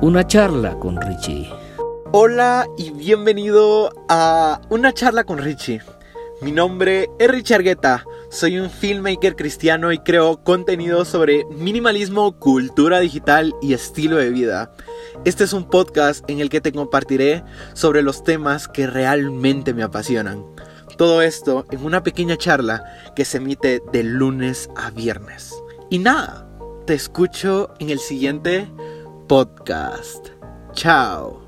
Una charla con Richie. Hola y bienvenido a Una charla con Richie. Mi nombre es Richie Argueta, soy un filmmaker cristiano y creo contenido sobre minimalismo, cultura digital y estilo de vida. Este es un podcast en el que te compartiré sobre los temas que realmente me apasionan. Todo esto en una pequeña charla que se emite de lunes a viernes. Y nada, te escucho en el siguiente podcast. Chao.